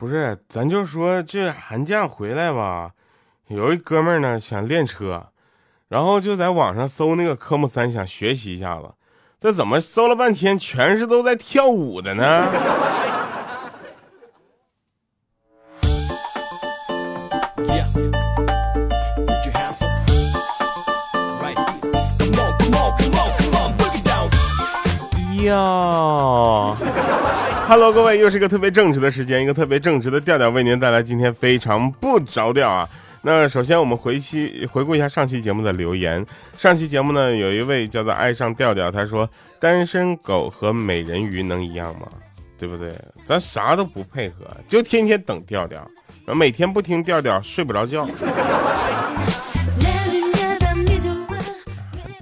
不是，咱就说这寒假回来吧，有一哥们儿呢想练车，然后就在网上搜那个科目三，想学习一下子。这怎么搜了半天，全是都在跳舞的呢？又是一个特别正直的时间，一个特别正直的调调，为您带来今天非常不着调啊。那首先我们回期回顾一下上期节目的留言。上期节目呢，有一位叫做爱上调调，他说单身狗和美人鱼能一样吗？对不对？咱啥都不配合，就天天等调调，每天不听调调睡不着觉。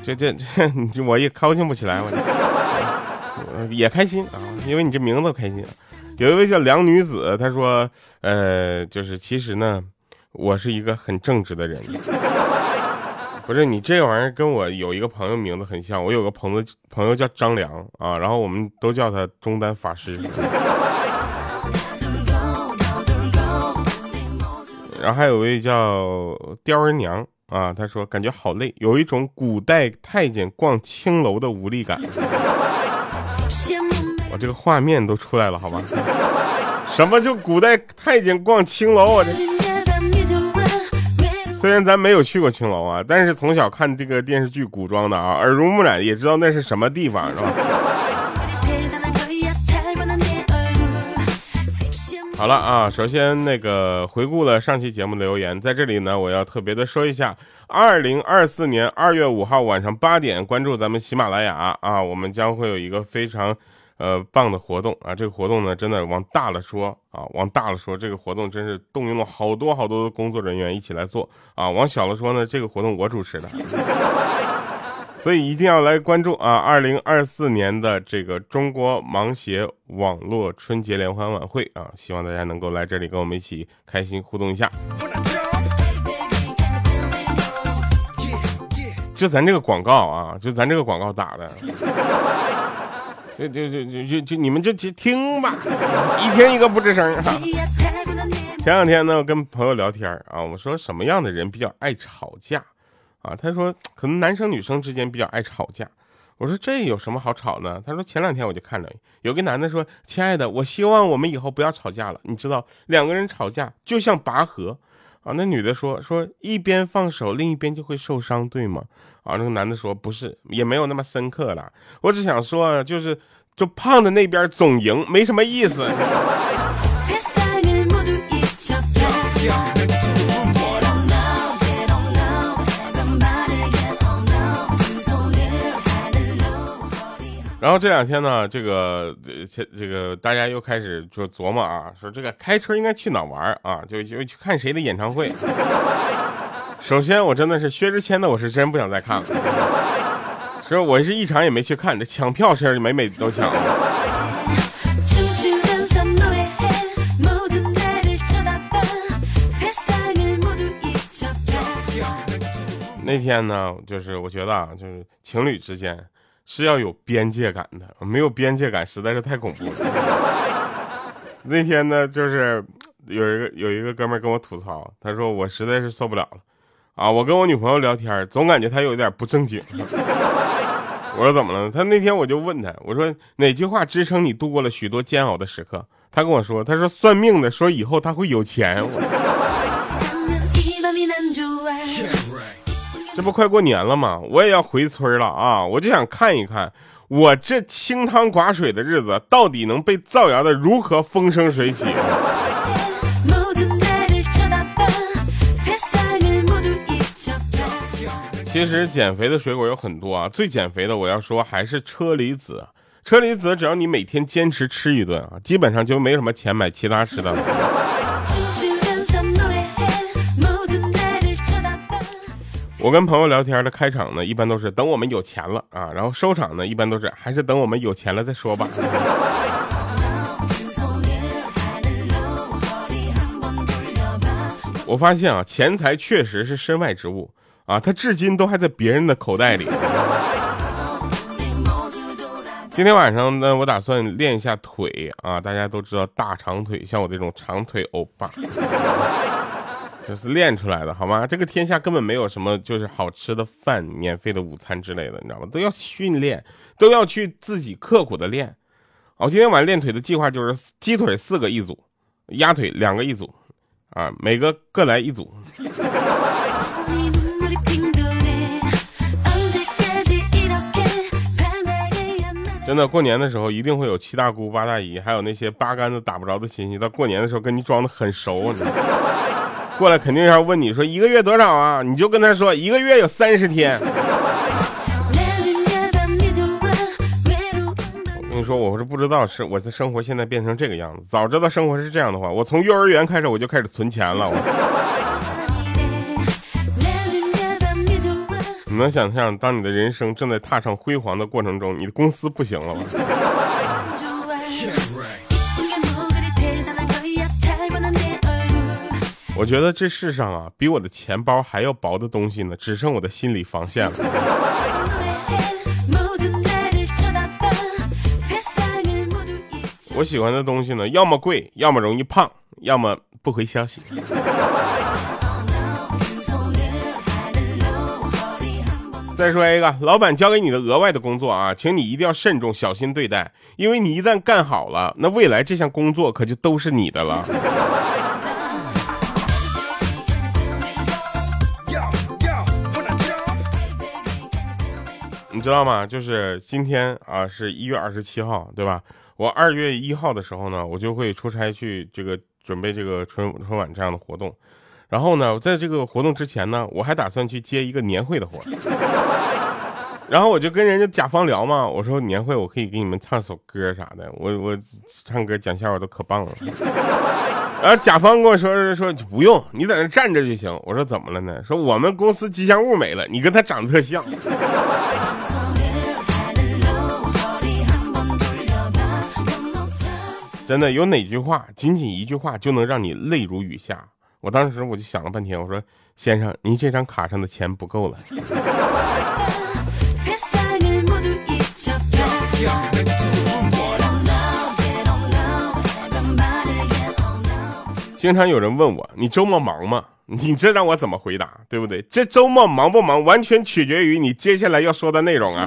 这这这，我也高兴不起来，我也开心啊，因为你这名字开心。有一位叫梁女子，她说，呃，就是其实呢，我是一个很正直的人。不是你这玩意儿跟我有一个朋友名字很像，我有个朋友朋友叫张良啊，然后我们都叫他中单法师。然后还有位叫刁儿娘。啊，他说感觉好累，有一种古代太监逛青楼的无力感。我这个画面都出来了，好吧？什么就古代太监逛青楼？啊这虽然咱没有去过青楼啊，但是从小看这个电视剧古装的啊，耳濡目染，也知道那是什么地方，是吧？好了啊，首先那个回顾了上期节目的留言，在这里呢，我要特别的说一下，二零二四年二月五号晚上八点，关注咱们喜马拉雅啊，我们将会有一个非常呃棒的活动啊，这个活动呢，真的往大了说啊，往大了说，这个活动真是动用了好多好多的工作人员一起来做啊，往小了说呢，这个活动我主持的。所以一定要来关注啊！二零二四年的这个中国盲协网络春节联欢晚会啊，希望大家能够来这里跟我们一起开心互动一下。就咱这个广告啊，就咱这个广告打的，就就就就就就你们就去听吧，一听一个不吱声。前两天呢，我跟朋友聊天啊，我说什么样的人比较爱吵架？啊，他说可能男生女生之间比较爱吵架。我说这有什么好吵呢？他说前两天我就看着有个男的说：“亲爱的，我希望我们以后不要吵架了。”你知道两个人吵架就像拔河啊。那女的说：“说一边放手，另一边就会受伤，对吗？”啊，那个男的说：“不是，也没有那么深刻了。我只想说，就是就胖的那边总赢，没什么意思。”然后这两天呢，这个这这个大家又开始就琢磨啊，说这个开车应该去哪玩啊？就就去看谁的演唱会。首先，我真的是薛之谦的，我是真不想再看了。其实我是一场也没去看，这抢票是每每都抢。那天呢，就是我觉得啊，就是情侣之间。是要有边界感的，没有边界感实在是太恐怖了。那天呢，就是有一个有一个哥们跟我吐槽，他说我实在是受不了了，啊，我跟我女朋友聊天，总感觉她有点不正经。我说怎么了？他那天我就问他，我说哪句话支撑你度过了许多煎熬的时刻？他跟我说，他说算命的说以后他会有钱。这不快过年了吗？我也要回村了啊！我就想看一看，我这清汤寡水的日子到底能被造谣的如何风生水起。其实减肥的水果有很多啊，最减肥的我要说还是车厘子。车厘子只要你每天坚持吃一顿啊，基本上就没什么钱买其他吃的了。我跟朋友聊天的开场呢，一般都是等我们有钱了啊，然后收场呢，一般都是还是等我们有钱了再说吧。我发现啊，钱财确实是身外之物啊，它至今都还在别人的口袋里。今天晚上呢，我打算练一下腿啊！大家都知道大长腿，像我这种长腿欧巴，这是练出来的，好吗？这个天下根本没有什么就是好吃的饭、免费的午餐之类的，你知道吗？都要训练，都要去自己刻苦的练。我今天晚上练腿的计划就是鸡腿四个一组，鸭腿两个一组，啊，每个各来一组。真的，过年的时候一定会有七大姑八大姨，还有那些八竿子打不着的亲戚，到过年的时候跟你装的很熟，你知道吗过来肯定要问你说一个月多少啊？你就跟他说一个月有三十天。我跟你说，我是不知道是我的生活现在变成这个样子，早知道生活是这样的话，我从幼儿园开始我就开始存钱了。你能想象，当你的人生正在踏上辉煌的过程中，你的公司不行了吗？我觉得这世上啊，比我的钱包还要薄的东西呢，只剩我的心理防线了。我喜欢的东西呢，要么贵，要么容易胖，要么不回消息。再说一个，老板交给你的额外的工作啊，请你一定要慎重小心对待，因为你一旦干好了，那未来这项工作可就都是你的了。你知道吗？就是今天啊，是一月二十七号，对吧？我二月一号的时候呢，我就会出差去这个准备这个春春晚这样的活动。然后呢，在这个活动之前呢，我还打算去接一个年会的活。然后我就跟人家甲方聊嘛，我说年会我可以给你们唱首歌啥的，我我唱歌讲笑话都可棒了。然后甲方跟我说说不用，你在那站着就行。我说怎么了呢？说我们公司吉祥物没了，你跟他长得特像。真的有哪句话，仅仅一句话就能让你泪如雨下？我当时我就想了半天，我说：“先生，您这张卡上的钱不够了。”经常有人问我：“你周末忙吗？” 你这让我怎么回答？对不对？这周末忙不忙，完全取决于你接下来要说的内容啊。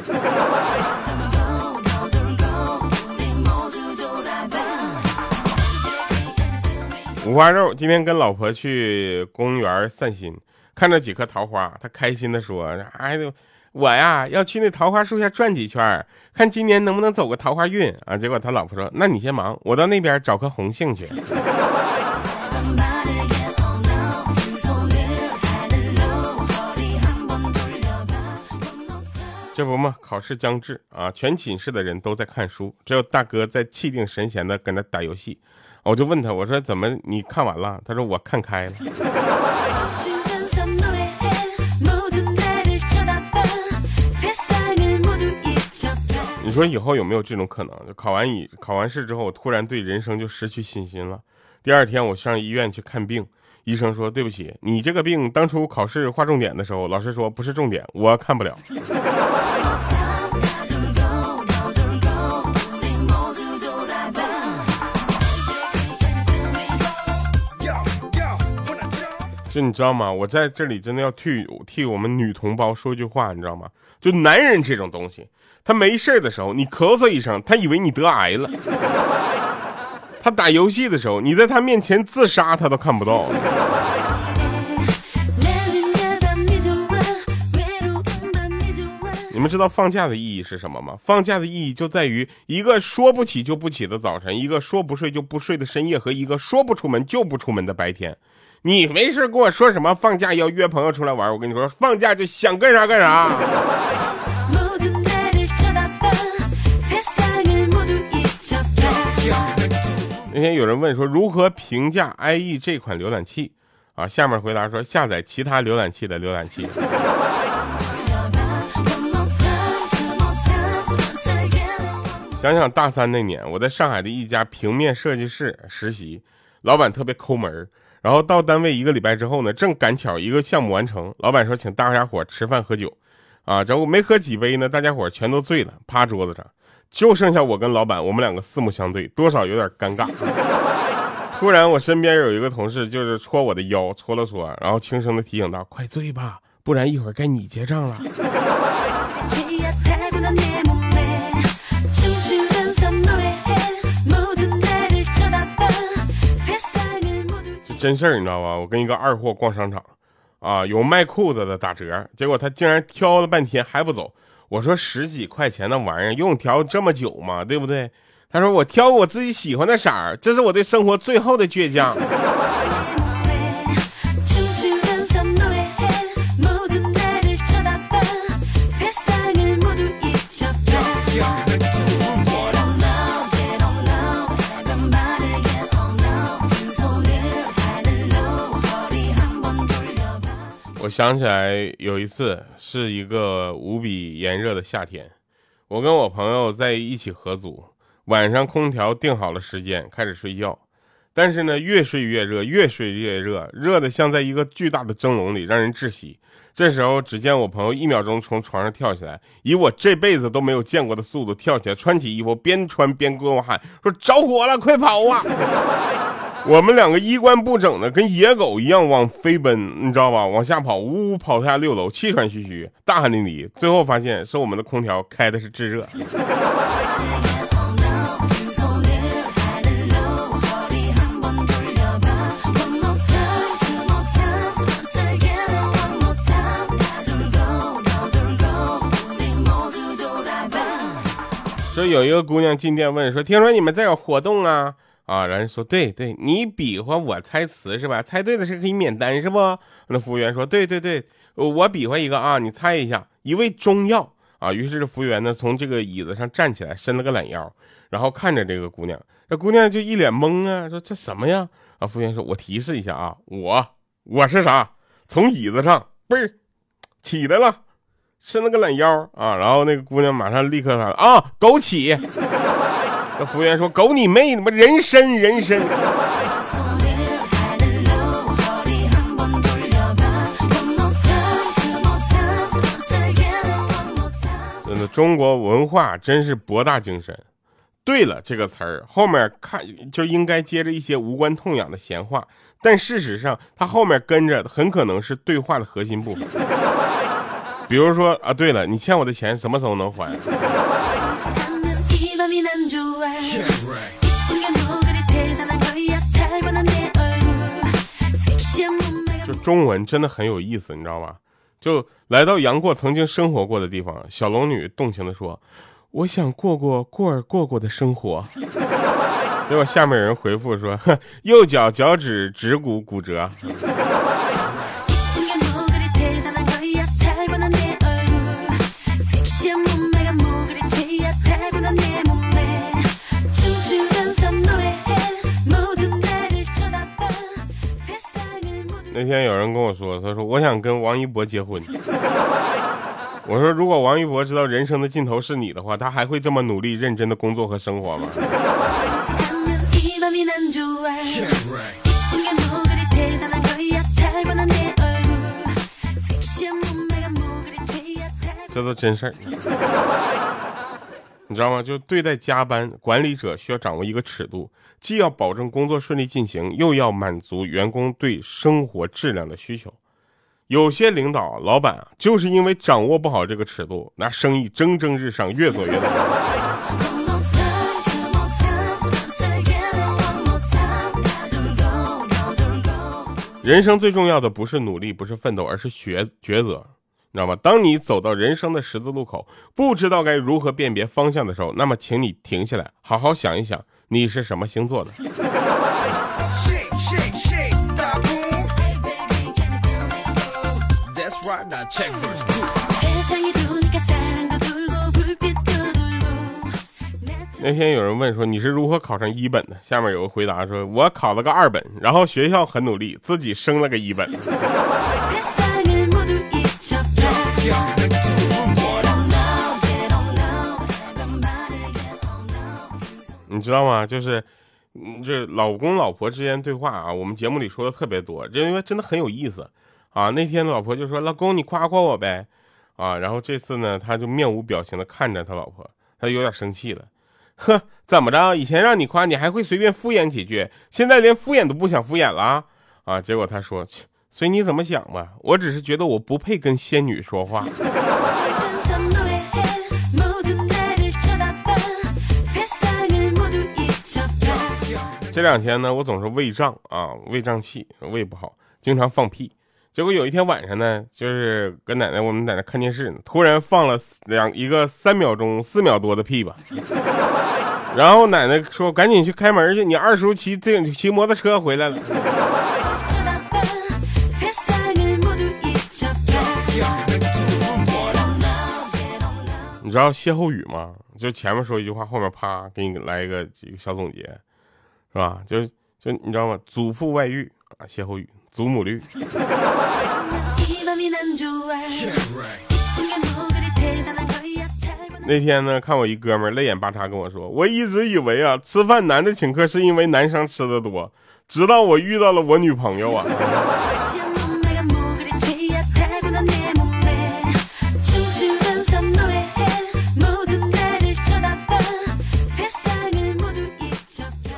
五花肉今天跟老婆去公园散心，看着几棵桃花，他开心的说：“哎呦，我呀要去那桃花树下转几圈，看今年能不能走个桃花运啊。”结果他老婆说：“那你先忙，我到那边找棵红杏去。”这不嘛，考试将至啊，全寝室的人都在看书，只有大哥在气定神闲的跟他打游戏。我就问他，我说怎么你看完了？他说我看开了。你说以后有没有这种可能？就考完以考完试之后，我突然对人生就失去信心了。第二天我上医院去看病，医生说对不起，你这个病当初考试划重点的时候，老师说不是重点，我看不了。就你知道吗？我在这里真的要替替我们女同胞说句话，你知道吗？就男人这种东西，他没事的时候，你咳嗽一声，他以为你得癌了；他打游戏的时候，你在他面前自杀，他都看不到。你们知道放假的意义是什么吗？放假的意义就在于一个说不起就不起的早晨，一个说不睡就不睡的深夜，和一个说不出门就不出门的白天。你没事跟我说什么放假要约朋友出来玩？我跟你说，放假就想干啥干啥。那天有人问说如何评价 IE 这款浏览器啊？下面回答说下载其他浏览器的浏览器。想想大三那年，我在上海的一家平面设计室实习，老板特别抠门儿。然后到单位一个礼拜之后呢，正赶巧一个项目完成，老板说请大家伙吃饭喝酒，啊，这我没喝几杯呢，大家伙全都醉了，趴桌子上。就剩下我跟老板，我们两个四目相对，多少有点尴尬。突然，我身边有一个同事就是戳我的腰，戳了戳，然后轻声的提醒道：“快醉吧，不然一会儿该你结账了。”真事儿，你知道吧？我跟一个二货逛商场，啊，有卖裤子的打折，结果他竟然挑了半天还不走。我说十几块钱的玩意儿用挑这么久吗？对不对？他说我挑我自己喜欢的色儿，这是我对生活最后的倔强。我想起来有一次是一个无比炎热的夏天，我跟我朋友在一起合租。晚上空调定好了时间开始睡觉，但是呢，越睡越热，越睡越热，热的像在一个巨大的蒸笼里，让人窒息。这时候，只见我朋友一秒钟从床上跳起来，以我这辈子都没有见过的速度跳起来，穿起衣服，边穿边跟我喊说：“着火了，快跑啊！” 我们两个衣冠不整的，跟野狗一样往飞奔，你知道吧？往下跑，呜呜跑下六楼，气喘吁吁，大汗淋漓。最后发现是我们的空调开的是制热。说有一个姑娘进店问说：“听说你们这有活动啊？”啊，然后说：“对对，你比划我猜词是吧？猜对的是可以免单是不？”那服务员说：“对对对，我比划一个啊，你猜一下，一味中药啊。”于是这服务员呢从这个椅子上站起来，伸了个懒腰，然后看着这个姑娘，这姑娘就一脸懵啊，说：“这什么呀？”啊，服务员说：“我提示一下啊，我我是啥？从椅子上嘣起来了。”伸了个懒腰啊，然后那个姑娘马上立刻喊啊，枸杞。那服务员说：“狗你妹，他妈人参人参。”真的，中国文化真是博大精深。对了，这个词儿后面看就应该接着一些无关痛痒的闲话，但事实上它后面跟着很可能是对话的核心部分。比如说啊，对了，你欠我的钱什么时候能还？就中文真的很有意思，你知道吗？就来到杨过曾经生活过的地方，小龙女动情的说：“我想过过过儿过过的生活。”结果下面有人回复说：“右脚脚趾指骨骨折。”那天有人跟我说，他说我想跟王一博结婚。我说如果王一博知道人生的尽头是你的话，他还会这么努力认真的工作和生活吗？这都真事儿。你知道吗？就对待加班，管理者需要掌握一个尺度，既要保证工作顺利进行，又要满足员工对生活质量的需求。有些领导、老板，就是因为掌握不好这个尺度，那生意蒸蒸日上，越做越大。人生最重要的不是努力，不是奋斗，而是抉抉择。你知道吗？当你走到人生的十字路口，不知道该如何辨别方向的时候，那么请你停下来，好好想一想，你是什么星座的？那天有人问说你是如何考上一本的？下面有个回答说，我考了个二本，然后学校很努力，自己升了个一本。你知道吗？就是，这老公老婆之间对话啊，我们节目里说的特别多，因为真的很有意思啊。那天老婆就说：“老公，你夸夸我呗。”啊，然后这次呢，他就面无表情的看着他老婆，他有点生气了。呵，怎么着？以前让你夸你还会随便敷衍几句，现在连敷衍都不想敷衍了啊？结果他说，随你怎么想吧，我只是觉得我不配跟仙女说话。这两天呢，我总是胃胀啊，胃胀气，胃不好，经常放屁。结果有一天晚上呢，就是跟奶奶我们在那看电视呢，突然放了两一个三秒钟、四秒多的屁吧。然后奶奶说：“赶紧去开门去，你二叔骑这骑摩托车回来了。”你知道歇后语吗？就前面说一句话，后面啪给你来一个几个小总结。是吧？就就你知道吗？祖父外遇啊，歇后语，祖母绿。那天呢，看我一哥们泪眼巴叉跟我说，我一直以为啊，吃饭男的请客是因为男生吃的多，直到我遇到了我女朋友啊。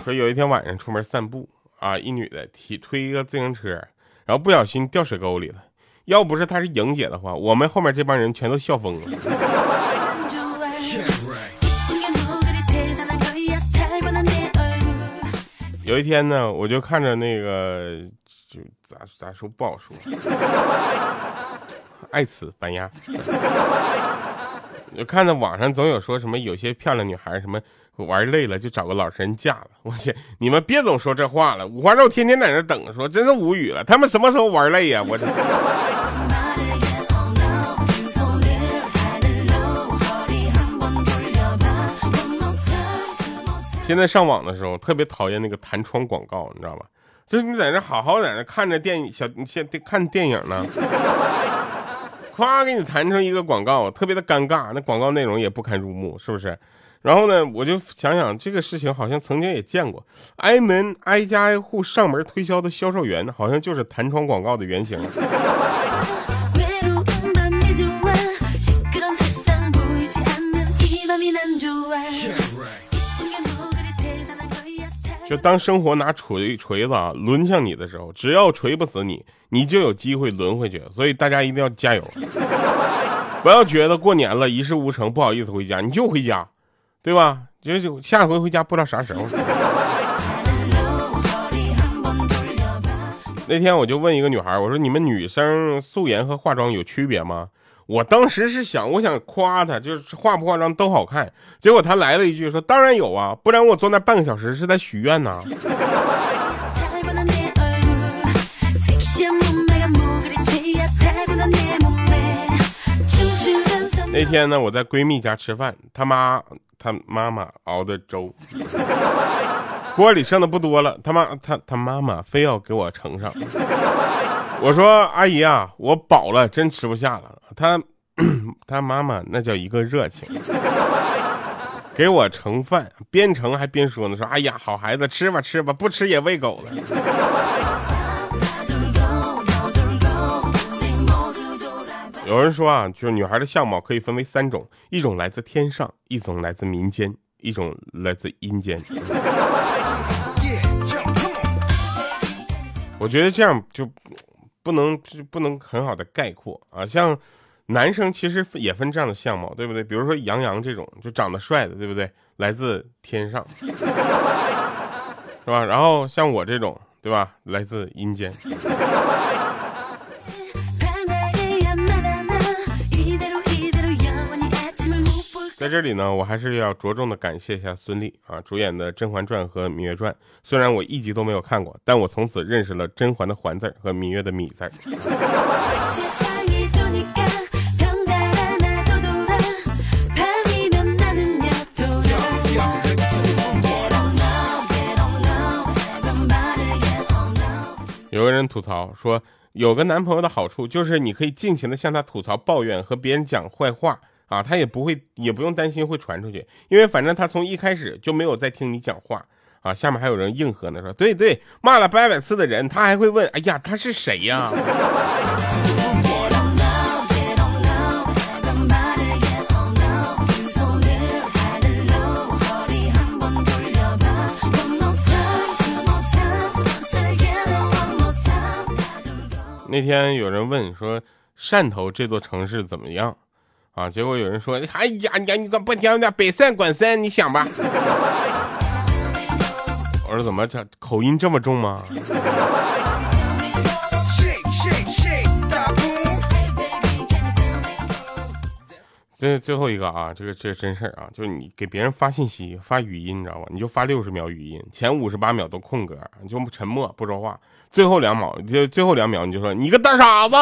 说有一天晚上出门散步啊，一女的提推一个自行车，然后不小心掉水沟里了。要不是她是莹姐的话，我们后面这帮人全都笑疯了。有一天呢，我就看着那个，就咋咋说不好说，爱此板鸭。就看着网上总有说什么有些漂亮女孩什么。玩累了就找个老实人嫁了，我去！你们别总说这话了，五花肉天天在那等，说真是无语了。他们什么时候玩累呀？我这。现在上网的时候特别讨厌那个弹窗广告，你知道吧？就是你在那好好在那看着电影小，你先看电影呢，咵给你弹成一个广告，特别的尴尬，那广告内容也不堪入目，是不是？然后呢，我就想想这个事情，好像曾经也见过，挨门挨家挨户上门推销的销售员，好像就是弹窗广告的原型。就当生活拿锤锤子啊抡向你的时候，只要锤不死你，你就有机会轮回去。所以大家一定要加油，不要觉得过年了一事无成，不好意思回家，你就回家。对吧？就下回回家不知道啥时候。那天我就问一个女孩，我说：“你们女生素颜和化妆有区别吗？”我当时是想，我想夸她，就是化不化妆都好看。结果她来了一句说：“当然有啊，不然我坐那半个小时是在许愿呢。”那天呢，我在闺蜜家吃饭，她妈。他妈妈熬的粥，锅里剩的不多了。他妈他他妈妈非要给我盛上。我说阿姨啊，我饱了，真吃不下了。他他妈妈那叫一个热情，给我盛饭，边盛还边说呢，说哎呀，好孩子，吃吧吃吧，不吃也喂狗了。有人说啊，就是女孩的相貌可以分为三种：一种来自天上，一种来自民间，一种来自阴间。我觉得这样就不能就不能很好的概括啊。像男生其实也分这样的相貌，对不对？比如说杨洋这种就长得帅的，对不对？来自天上，是吧？然后像我这种，对吧？来自阴间。在这里呢，我还是要着重的感谢一下孙俪啊，主演的《甄嬛传》和《芈月传》。虽然我一集都没有看过，但我从此认识了甄嬛的嬛字和芈月的芈字。有个人吐槽说，有个男朋友的好处就是你可以尽情的向他吐槽、抱怨和别人讲坏话。啊他也不会也不用担心会传出去。因为反正他从一开始就没有在听你讲话啊下面还有人应和呢说对对骂了八百次的人他还会问哎呀他是谁呀？那天有人问说汕头这座城市怎么样？啊？结果有人说，哎呀，你你管不听的北三管三，你想吧。我说怎么这口音这么重吗？这最后一个啊，这个这真事儿啊，就是你给别人发信息发语音，你知道吧？你就发六十秒语音，前五十八秒都空格，你就沉默不说话，最后两秒就最后两秒你就说你个大傻子。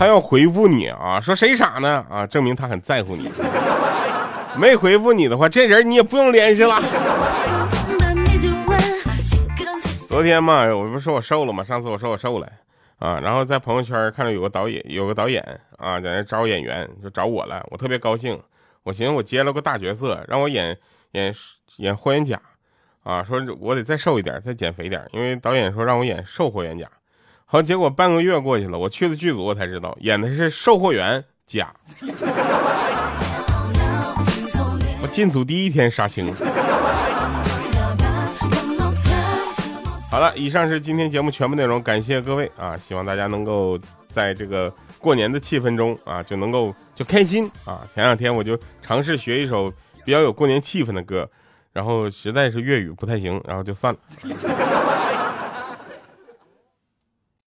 他要回复你啊，说谁傻呢？啊，证明他很在乎你。没回复你的话，这人你也不用联系了。昨天嘛，我不是说我瘦了吗？上次我说我瘦了。啊，然后在朋友圈看到有个导演，有个导演啊，在那招演员，就找我了，我特别高兴。我寻思我接了个大角色，让我演演演霍元甲，啊，说我得再瘦一点，再减肥点，因为导演说让我演瘦霍元甲。好，结果半个月过去了，我去了剧组，我才知道演的是售货员甲。我进组第一天杀青。好了，以上是今天节目全部内容，感谢各位啊！希望大家能够在这个过年的气氛中啊，就能够就开心啊！前两天我就尝试学一首比较有过年气氛的歌，然后实在是粤语不太行，然后就算了。